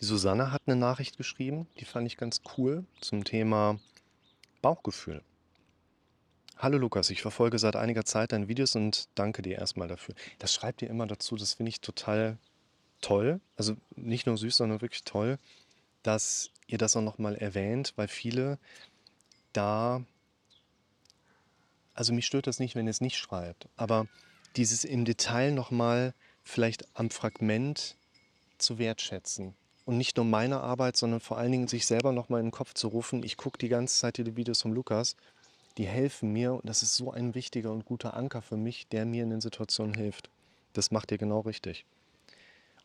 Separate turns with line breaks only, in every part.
Die Susanne hat eine Nachricht geschrieben, die fand ich ganz cool zum Thema Bauchgefühl. Hallo Lukas, ich verfolge seit einiger Zeit deine Videos und danke dir erstmal dafür. Das schreibt ihr immer dazu, das finde ich total toll. Also nicht nur süß, sondern wirklich toll, dass ihr das auch nochmal erwähnt, weil viele da, also mich stört das nicht, wenn ihr es nicht schreibt, aber dieses im Detail nochmal vielleicht am Fragment zu wertschätzen. Und nicht nur meine Arbeit, sondern vor allen Dingen sich selber nochmal in den Kopf zu rufen. Ich gucke die ganze Zeit die Videos von Lukas. Die helfen mir und das ist so ein wichtiger und guter Anker für mich, der mir in den Situationen hilft. Das macht ihr genau richtig.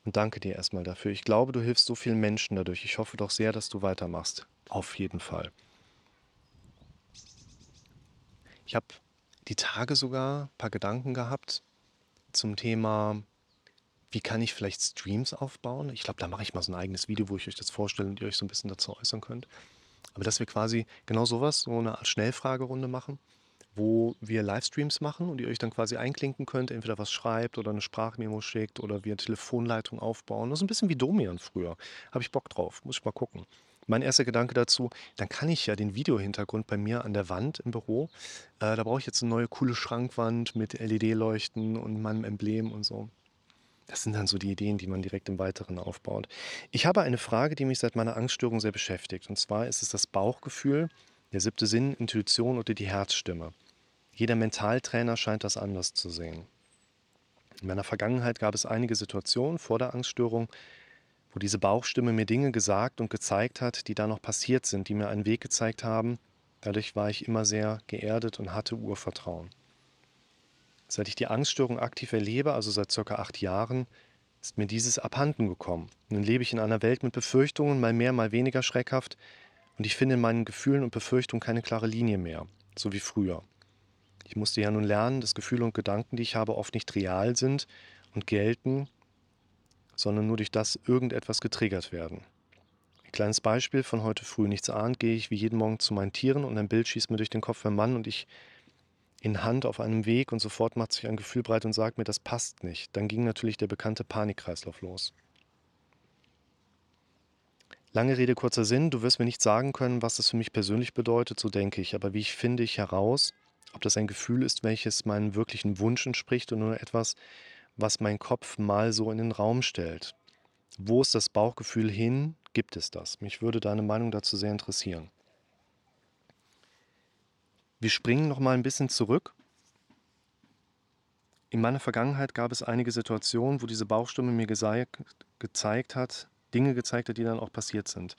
Und danke dir erstmal dafür. Ich glaube, du hilfst so vielen Menschen dadurch. Ich hoffe doch sehr, dass du weitermachst. Auf jeden Fall. Ich habe die Tage sogar ein paar Gedanken gehabt zum Thema wie kann ich vielleicht Streams aufbauen? Ich glaube, da mache ich mal so ein eigenes Video, wo ich euch das vorstelle und ihr euch so ein bisschen dazu äußern könnt. Aber dass wir quasi genau sowas, so eine Art Schnellfragerunde machen, wo wir Livestreams machen und ihr euch dann quasi einklinken könnt, entweder was schreibt oder eine Sprachmemo schickt oder wir Telefonleitung aufbauen. Das ist ein bisschen wie Domian früher. Habe ich Bock drauf, muss ich mal gucken. Mein erster Gedanke dazu, dann kann ich ja den Videohintergrund bei mir an der Wand im Büro, äh, da brauche ich jetzt eine neue coole Schrankwand mit LED-Leuchten und meinem Emblem und so. Das sind dann so die Ideen, die man direkt im Weiteren aufbaut. Ich habe eine Frage, die mich seit meiner Angststörung sehr beschäftigt. Und zwar ist es das Bauchgefühl, der siebte Sinn, Intuition oder die Herzstimme. Jeder Mentaltrainer scheint das anders zu sehen. In meiner Vergangenheit gab es einige Situationen vor der Angststörung, wo diese Bauchstimme mir Dinge gesagt und gezeigt hat, die da noch passiert sind, die mir einen Weg gezeigt haben. Dadurch war ich immer sehr geerdet und hatte Urvertrauen. Seit ich die Angststörung aktiv erlebe, also seit circa acht Jahren, ist mir dieses abhanden gekommen. Nun lebe ich in einer Welt mit Befürchtungen, mal mehr, mal weniger schreckhaft, und ich finde in meinen Gefühlen und Befürchtungen keine klare Linie mehr, so wie früher. Ich musste ja nun lernen, dass Gefühle und Gedanken, die ich habe, oft nicht real sind und gelten, sondern nur durch das irgendetwas getriggert werden. Ein kleines Beispiel von heute früh. Nichts ahnt, gehe ich wie jeden Morgen zu meinen Tieren und ein Bild schießt mir durch den Kopf ein Mann und ich in Hand auf einem Weg und sofort macht sich ein Gefühl breit und sagt mir, das passt nicht. Dann ging natürlich der bekannte Panikkreislauf los. Lange Rede, kurzer Sinn, du wirst mir nicht sagen können, was das für mich persönlich bedeutet, so denke ich, aber wie ich finde ich heraus, ob das ein Gefühl ist, welches meinem wirklichen Wunsch entspricht oder nur etwas, was mein Kopf mal so in den Raum stellt. Wo ist das Bauchgefühl hin? Gibt es das? Mich würde deine Meinung dazu sehr interessieren. Wir springen noch mal ein bisschen zurück. In meiner Vergangenheit gab es einige Situationen, wo diese Bauchstimme mir gezeigt hat, Dinge gezeigt hat, die dann auch passiert sind.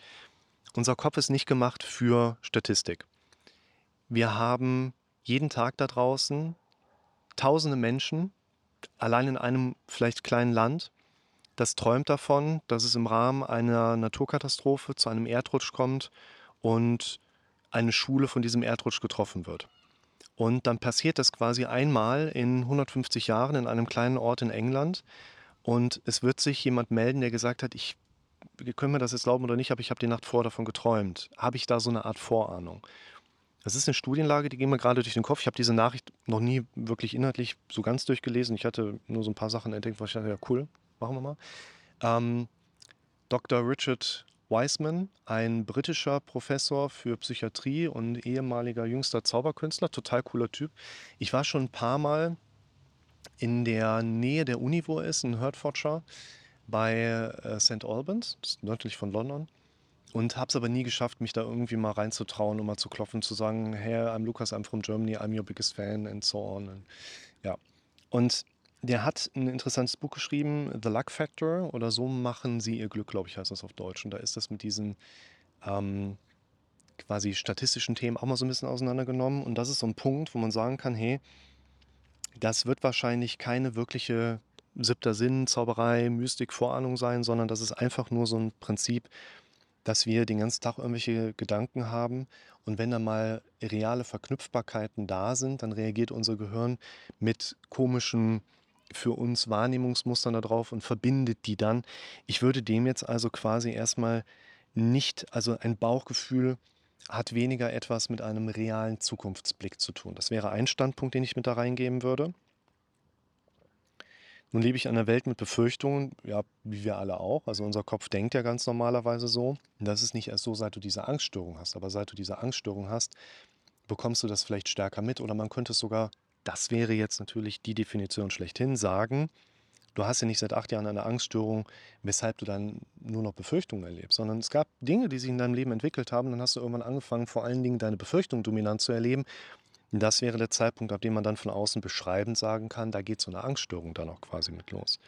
Unser Kopf ist nicht gemacht für Statistik. Wir haben jeden Tag da draußen tausende Menschen, allein in einem vielleicht kleinen Land, das träumt davon, dass es im Rahmen einer Naturkatastrophe zu einem Erdrutsch kommt und eine Schule von diesem Erdrutsch getroffen wird. Und dann passiert das quasi einmal in 150 Jahren in einem kleinen Ort in England. Und es wird sich jemand melden, der gesagt hat, ich können wir das jetzt glauben oder nicht, aber ich habe die Nacht vor davon geträumt. Habe ich da so eine Art Vorahnung? Das ist eine Studienlage, die ging mir gerade durch den Kopf. Ich habe diese Nachricht noch nie wirklich inhaltlich so ganz durchgelesen. Ich hatte nur so ein paar Sachen entdeckt, wo ich dachte, ja cool, machen wir mal. Ähm, Dr. Richard Wiseman, ein britischer Professor für Psychiatrie und ehemaliger jüngster Zauberkünstler, total cooler Typ. Ich war schon ein paar Mal in der Nähe der Uni, wo er ist, in Hertfordshire, bei äh, St. Albans, nördlich von London. Und habe es aber nie geschafft, mich da irgendwie mal reinzutrauen, um mal zu klopfen, zu sagen, hey, I'm Lucas, I'm from Germany, I'm your biggest fan and so on. Und, ja. Und der hat ein interessantes Buch geschrieben, The Luck Factor oder So machen Sie Ihr Glück, glaube ich, heißt das auf Deutsch. Und da ist das mit diesen ähm, quasi statistischen Themen auch mal so ein bisschen auseinandergenommen. Und das ist so ein Punkt, wo man sagen kann, hey, das wird wahrscheinlich keine wirkliche siebter Sinn, Zauberei, Mystik, Vorahnung sein, sondern das ist einfach nur so ein Prinzip, dass wir den ganzen Tag irgendwelche Gedanken haben und wenn da mal reale Verknüpfbarkeiten da sind, dann reagiert unser Gehirn mit komischen für uns Wahrnehmungsmustern darauf und verbindet die dann. Ich würde dem jetzt also quasi erstmal nicht, also ein Bauchgefühl hat weniger etwas mit einem realen Zukunftsblick zu tun. Das wäre ein Standpunkt, den ich mit da reingeben würde. Nun lebe ich in einer Welt mit Befürchtungen, ja, wie wir alle auch. Also unser Kopf denkt ja ganz normalerweise so. Das ist nicht erst so, seit du diese Angststörung hast. Aber seit du diese Angststörung hast, bekommst du das vielleicht stärker mit. Oder man könnte es sogar, das wäre jetzt natürlich die Definition schlechthin, sagen, du hast ja nicht seit acht Jahren eine Angststörung, weshalb du dann nur noch Befürchtungen erlebst, sondern es gab Dinge, die sich in deinem Leben entwickelt haben. Dann hast du irgendwann angefangen, vor allen Dingen deine Befürchtungen dominant zu erleben. Das wäre der Zeitpunkt, ab dem man dann von außen beschreibend sagen kann, da geht so eine Angststörung dann auch quasi mit los.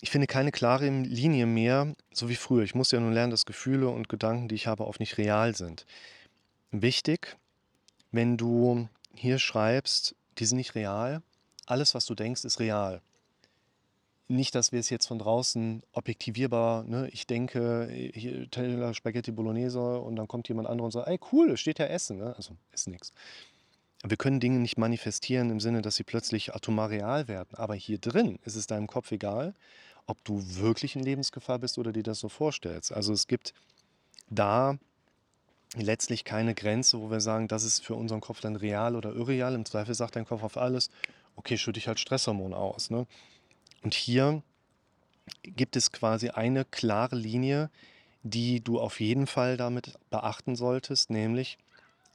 Ich finde keine klare Linie mehr, so wie früher. Ich muss ja nun lernen, dass Gefühle und Gedanken, die ich habe, oft nicht real sind. Wichtig, wenn du hier schreibst, die sind nicht real, alles, was du denkst, ist real nicht, dass wir es jetzt von draußen objektivierbar, ne, ich denke, hier Teller Spaghetti Bolognese und dann kommt jemand anderer und sagt, ey cool, steht ja Essen, ne? also ist nichts. Wir können Dinge nicht manifestieren im Sinne, dass sie plötzlich atomar real werden. Aber hier drin ist es deinem Kopf egal, ob du wirklich in Lebensgefahr bist oder dir das so vorstellst. Also es gibt da letztlich keine Grenze, wo wir sagen, das ist für unseren Kopf dann real oder irreal. Im Zweifel sagt dein Kopf auf alles, okay, schütte ich halt Stresshormon aus. Ne? Und hier gibt es quasi eine klare Linie, die du auf jeden Fall damit beachten solltest, nämlich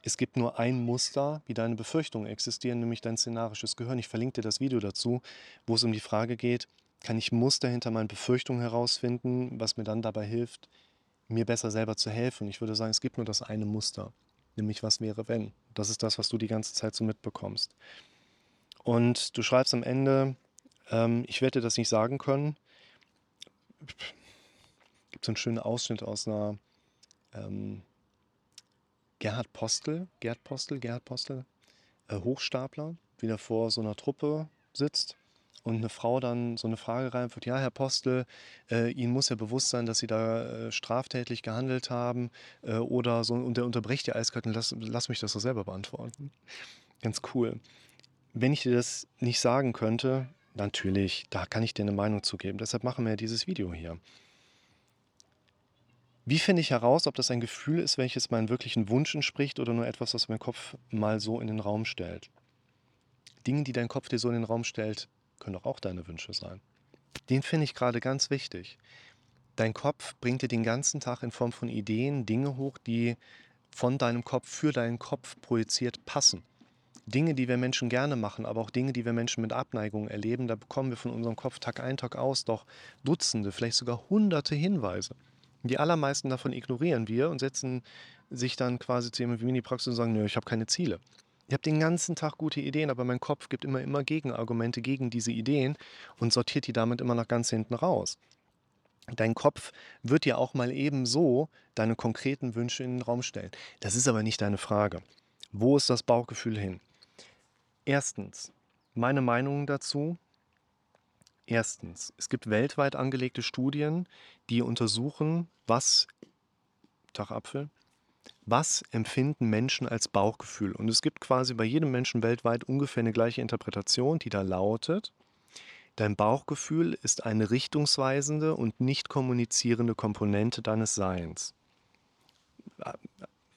es gibt nur ein Muster, wie deine Befürchtungen existieren, nämlich dein szenarisches Gehirn. Ich verlinke dir das Video dazu, wo es um die Frage geht, kann ich Muster hinter meinen Befürchtungen herausfinden, was mir dann dabei hilft, mir besser selber zu helfen. Ich würde sagen, es gibt nur das eine Muster, nämlich was wäre wenn. Das ist das, was du die ganze Zeit so mitbekommst. Und du schreibst am Ende, ähm, ich werde das nicht sagen können. Gibt so einen schönen Ausschnitt aus einer ähm, Gerhard Postel, Gerd Postel, Gerhard Postel, äh, Hochstapler, wie der vor so einer Truppe sitzt und eine Frau dann so eine Frage reinführt, ja, Herr Postel, äh, Ihnen muss ja bewusst sein, dass Sie da äh, straftätlich gehandelt haben äh, oder so, und der unterbricht die eiskalt und lass, lass mich das doch selber beantworten. Ganz cool. Wenn ich dir das nicht sagen könnte, Natürlich, da kann ich dir eine Meinung zu geben. Deshalb machen wir ja dieses Video hier. Wie finde ich heraus, ob das ein Gefühl ist, welches meinen wirklichen Wunsch entspricht oder nur etwas, was mein Kopf mal so in den Raum stellt? Dinge, die dein Kopf dir so in den Raum stellt, können doch auch deine Wünsche sein. Den finde ich gerade ganz wichtig. Dein Kopf bringt dir den ganzen Tag in Form von Ideen Dinge hoch, die von deinem Kopf für deinen Kopf projiziert passen. Dinge, die wir Menschen gerne machen, aber auch Dinge, die wir Menschen mit Abneigung erleben, da bekommen wir von unserem Kopf Tag ein, Tag aus doch Dutzende, vielleicht sogar Hunderte Hinweise. Die allermeisten davon ignorieren wir und setzen sich dann quasi zu jemandem wie Mini-Praxis und sagen, nö, ich habe keine Ziele. Ich habe den ganzen Tag gute Ideen, aber mein Kopf gibt immer, immer Gegenargumente gegen diese Ideen und sortiert die damit immer nach ganz hinten raus. Dein Kopf wird dir auch mal ebenso deine konkreten Wünsche in den Raum stellen. Das ist aber nicht deine Frage. Wo ist das Bauchgefühl hin? Erstens, meine Meinung dazu. Erstens, es gibt weltweit angelegte Studien, die untersuchen, was, Tag Apfel, was empfinden Menschen als Bauchgefühl. Und es gibt quasi bei jedem Menschen weltweit ungefähr eine gleiche Interpretation, die da lautet, dein Bauchgefühl ist eine richtungsweisende und nicht kommunizierende Komponente deines Seins.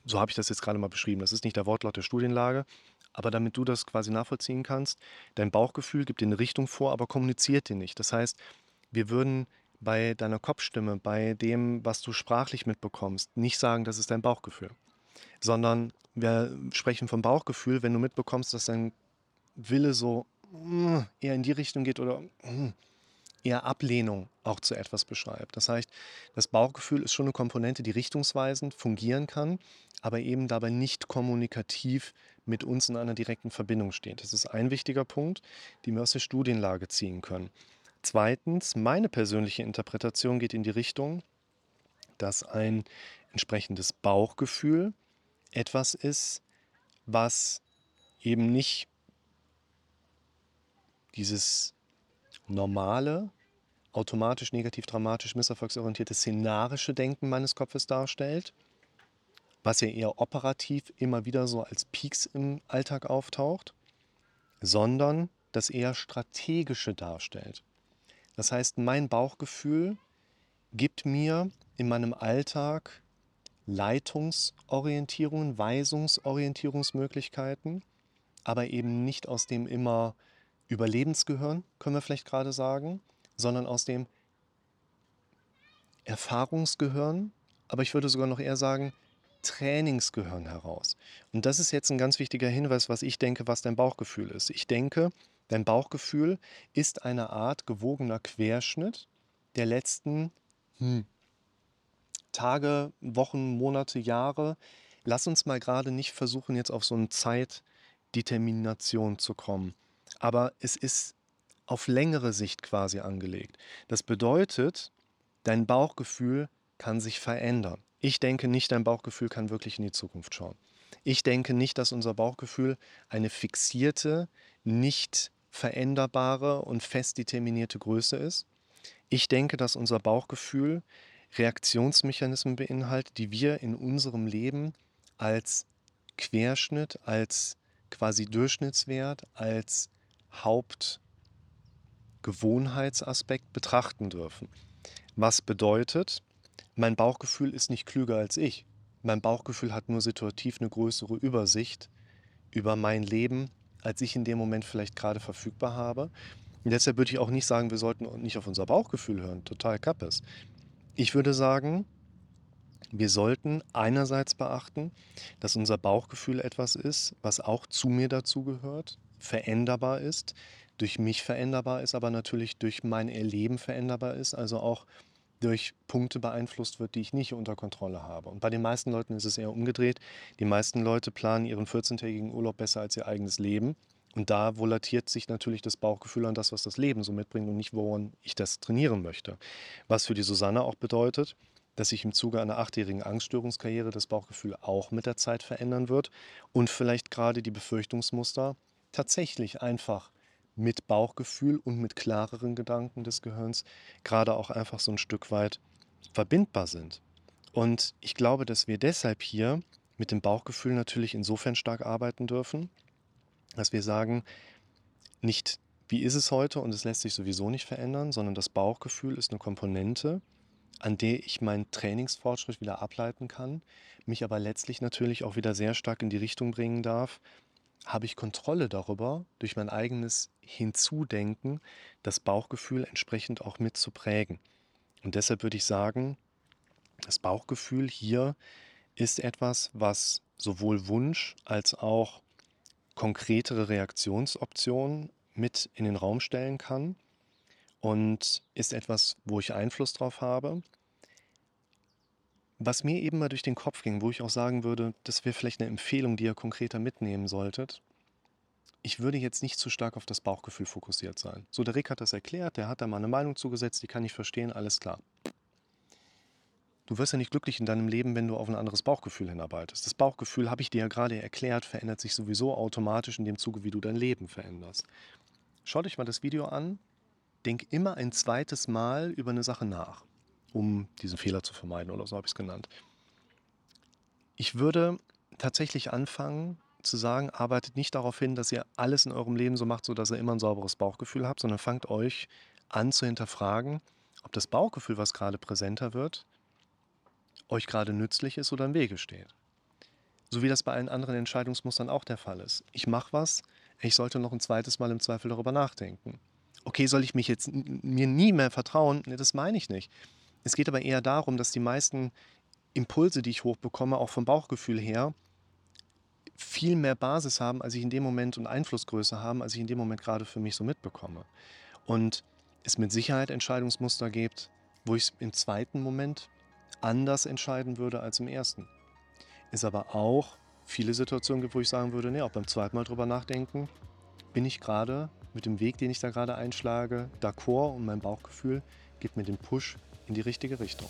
So habe ich das jetzt gerade mal beschrieben. Das ist nicht der Wortlaut der Studienlage, aber damit du das quasi nachvollziehen kannst, dein Bauchgefühl gibt dir eine Richtung vor, aber kommuniziert dir nicht. Das heißt, wir würden bei deiner Kopfstimme, bei dem, was du sprachlich mitbekommst, nicht sagen, das ist dein Bauchgefühl, sondern wir sprechen vom Bauchgefühl, wenn du mitbekommst, dass dein Wille so mm, eher in die Richtung geht oder mm, eher Ablehnung auch zu etwas beschreibt. Das heißt, das Bauchgefühl ist schon eine Komponente, die richtungsweisend fungieren kann, aber eben dabei nicht kommunikativ mit uns in einer direkten Verbindung steht. Das ist ein wichtiger Punkt, den wir aus der Studienlage ziehen können. Zweitens, meine persönliche Interpretation geht in die Richtung, dass ein entsprechendes Bauchgefühl etwas ist, was eben nicht dieses normale, automatisch negativ, dramatisch, misserfolgsorientierte szenarische Denken meines Kopfes darstellt, was ja eher operativ immer wieder so als Peaks im Alltag auftaucht, sondern das eher strategische darstellt. Das heißt, mein Bauchgefühl gibt mir in meinem Alltag Leitungsorientierungen, Weisungsorientierungsmöglichkeiten, aber eben nicht aus dem immer Überlebensgehirn, können wir vielleicht gerade sagen, sondern aus dem Erfahrungsgehirn, aber ich würde sogar noch eher sagen, Trainingsgehirn heraus. Und das ist jetzt ein ganz wichtiger Hinweis, was ich denke, was dein Bauchgefühl ist. Ich denke, dein Bauchgefühl ist eine Art gewogener Querschnitt der letzten hm, Tage, Wochen, Monate, Jahre. Lass uns mal gerade nicht versuchen, jetzt auf so eine Zeitdetermination zu kommen. Aber es ist auf längere Sicht quasi angelegt. Das bedeutet, dein Bauchgefühl kann sich verändern. Ich denke nicht, dein Bauchgefühl kann wirklich in die Zukunft schauen. Ich denke nicht, dass unser Bauchgefühl eine fixierte, nicht veränderbare und fest determinierte Größe ist. Ich denke, dass unser Bauchgefühl Reaktionsmechanismen beinhaltet, die wir in unserem Leben als Querschnitt, als quasi Durchschnittswert, als Hauptgewohnheitsaspekt betrachten dürfen. Was bedeutet, mein Bauchgefühl ist nicht klüger als ich. Mein Bauchgefühl hat nur situativ eine größere Übersicht über mein Leben, als ich in dem Moment vielleicht gerade verfügbar habe. Und deshalb würde ich auch nicht sagen, wir sollten nicht auf unser Bauchgefühl hören. Total kappes. Ich würde sagen, wir sollten einerseits beachten, dass unser Bauchgefühl etwas ist, was auch zu mir dazugehört, veränderbar ist, durch mich veränderbar ist, aber natürlich durch mein Erleben veränderbar ist, also auch durch Punkte beeinflusst wird, die ich nicht unter Kontrolle habe. Und bei den meisten Leuten ist es eher umgedreht. Die meisten Leute planen ihren 14-tägigen Urlaub besser als ihr eigenes Leben. Und da volatiert sich natürlich das Bauchgefühl an das, was das Leben so mitbringt und nicht, woran ich das trainieren möchte. Was für die Susanne auch bedeutet, dass sich im Zuge einer achtjährigen Angststörungskarriere das Bauchgefühl auch mit der Zeit verändern wird und vielleicht gerade die Befürchtungsmuster tatsächlich einfach mit Bauchgefühl und mit klareren Gedanken des Gehirns gerade auch einfach so ein Stück weit verbindbar sind. Und ich glaube, dass wir deshalb hier mit dem Bauchgefühl natürlich insofern stark arbeiten dürfen, dass wir sagen, nicht wie ist es heute und es lässt sich sowieso nicht verändern, sondern das Bauchgefühl ist eine Komponente, an der ich meinen Trainingsfortschritt wieder ableiten kann, mich aber letztlich natürlich auch wieder sehr stark in die Richtung bringen darf, habe ich Kontrolle darüber, durch mein eigenes Hinzudenken das Bauchgefühl entsprechend auch mit zu prägen. Und deshalb würde ich sagen, das Bauchgefühl hier ist etwas, was sowohl Wunsch als auch konkretere Reaktionsoptionen mit in den Raum stellen kann und ist etwas, wo ich Einfluss drauf habe. Was mir eben mal durch den Kopf ging, wo ich auch sagen würde, das wäre vielleicht eine Empfehlung, die ihr konkreter mitnehmen solltet. Ich würde jetzt nicht zu stark auf das Bauchgefühl fokussiert sein. So, der Rick hat das erklärt, der hat da mal eine Meinung zugesetzt, die kann ich verstehen, alles klar. Du wirst ja nicht glücklich in deinem Leben, wenn du auf ein anderes Bauchgefühl hinarbeitest. Das Bauchgefühl, habe ich dir ja gerade erklärt, verändert sich sowieso automatisch in dem Zuge, wie du dein Leben veränderst. Schau dich mal das Video an, denk immer ein zweites Mal über eine Sache nach um diesen Fehler zu vermeiden oder so habe ich es genannt. Ich würde tatsächlich anfangen zu sagen, arbeitet nicht darauf hin, dass ihr alles in eurem Leben so macht, sodass ihr immer ein sauberes Bauchgefühl habt, sondern fangt euch an zu hinterfragen, ob das Bauchgefühl, was gerade präsenter wird, euch gerade nützlich ist oder im Wege steht. So wie das bei allen anderen Entscheidungsmustern auch der Fall ist. Ich mache was, ich sollte noch ein zweites Mal im Zweifel darüber nachdenken. Okay, soll ich mich jetzt mir nie mehr vertrauen? Nee, das meine ich nicht. Es geht aber eher darum, dass die meisten Impulse, die ich hochbekomme, auch vom Bauchgefühl her, viel mehr Basis haben, als ich in dem Moment und Einflussgröße haben, als ich in dem Moment gerade für mich so mitbekomme. Und es mit Sicherheit Entscheidungsmuster gibt, wo ich es im zweiten Moment anders entscheiden würde als im ersten. Es aber auch viele Situationen gibt, wo ich sagen würde, nee, auch beim zweiten Mal drüber nachdenken, bin ich gerade mit dem Weg, den ich da gerade einschlage, d'accord und mein Bauchgefühl gibt mir den Push, in die richtige Richtung.